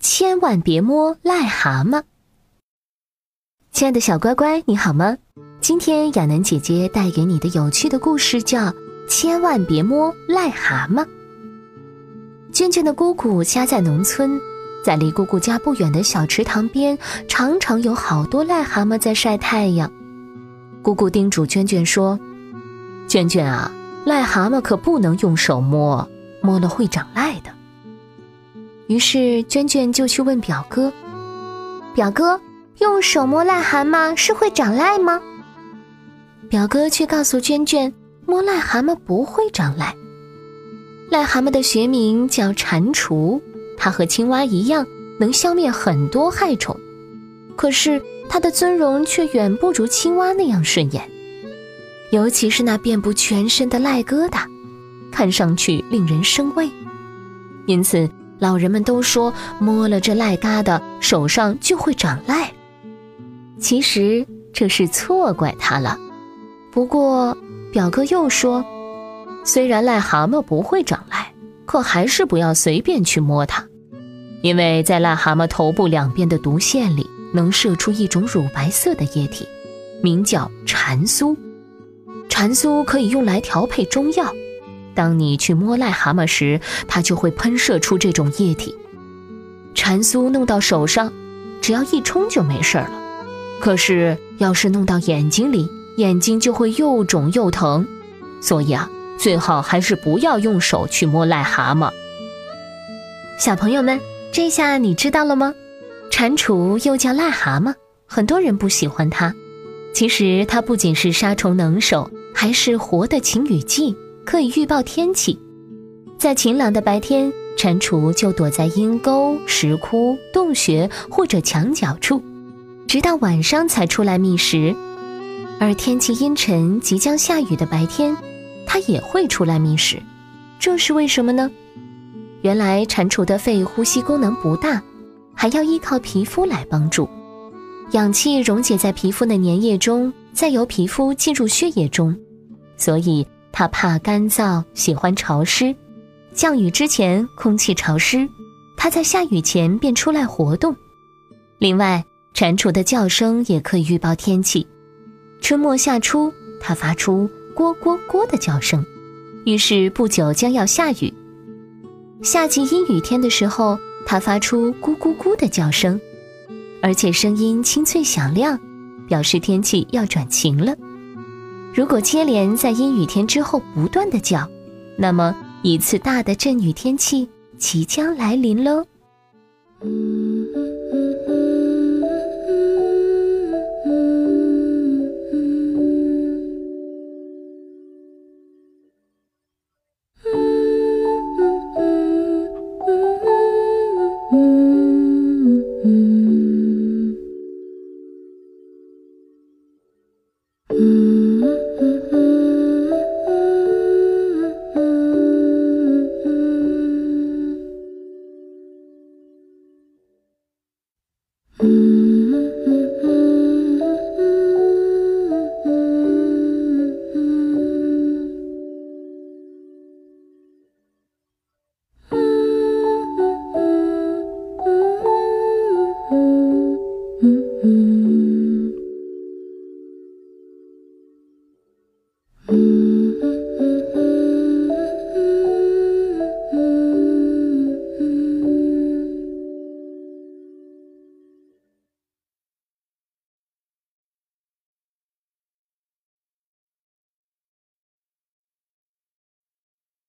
千万别摸癞蛤蟆！亲爱的小乖乖，你好吗？今天亚楠姐姐带给你的有趣的故事叫《千万别摸癞蛤蟆》。娟娟的姑姑家在农村，在离姑姑家不远的小池塘边，常常有好多癞蛤蟆在晒太阳。姑姑叮嘱娟娟说：“娟娟啊，癞蛤蟆可不能用手摸，摸了会长癞的。”于是娟娟就去问表哥：“表哥，用手摸癞蛤蟆是会长癞吗？”表哥却告诉娟娟：“摸癞蛤蟆不会长癞。癞蛤蟆的学名叫蟾蜍，它和青蛙一样，能消灭很多害虫。可是它的尊容却远不如青蛙那样顺眼，尤其是那遍布全身的癞疙瘩，看上去令人生畏。因此。”老人们都说摸了这癞疙瘩，手上就会长癞。其实这是错怪他了。不过表哥又说，虽然癞蛤蟆不会长癞，可还是不要随便去摸它，因为在癞蛤蟆头部两边的毒腺里能射出一种乳白色的液体，名叫蟾酥。蟾酥可以用来调配中药。当你去摸癞蛤蟆时，它就会喷射出这种液体。蟾酥弄到手上，只要一冲就没事了。可是要是弄到眼睛里，眼睛就会又肿又疼。所以啊，最好还是不要用手去摸癞蛤蟆。小朋友们，这下你知道了吗？蟾蜍又叫癞蛤蟆，很多人不喜欢它。其实它不仅是杀虫能手，还是活的晴雨剂。可以预报天气，在晴朗的白天，蟾蜍就躲在阴沟、石窟、洞穴或者墙角处，直到晚上才出来觅食；而天气阴沉、即将下雨的白天，它也会出来觅食。这是为什么呢？原来蟾蜍的肺呼吸功能不大，还要依靠皮肤来帮助，氧气溶解在皮肤的粘液中，再由皮肤进入血液中，所以。它怕干燥，喜欢潮湿。降雨之前空气潮湿，它在下雨前便出来活动。另外，蟾蜍的叫声也可以预报天气。春末夏初，它发出“咕咕咕”的叫声，于是不久将要下雨。夏季阴雨天的时候，它发出“咕咕咕”的叫声，而且声音清脆响亮，表示天气要转晴了。如果接连在阴雨天之后不断的叫，那么一次大的阵雨天气即将来临喽。mm-hmm.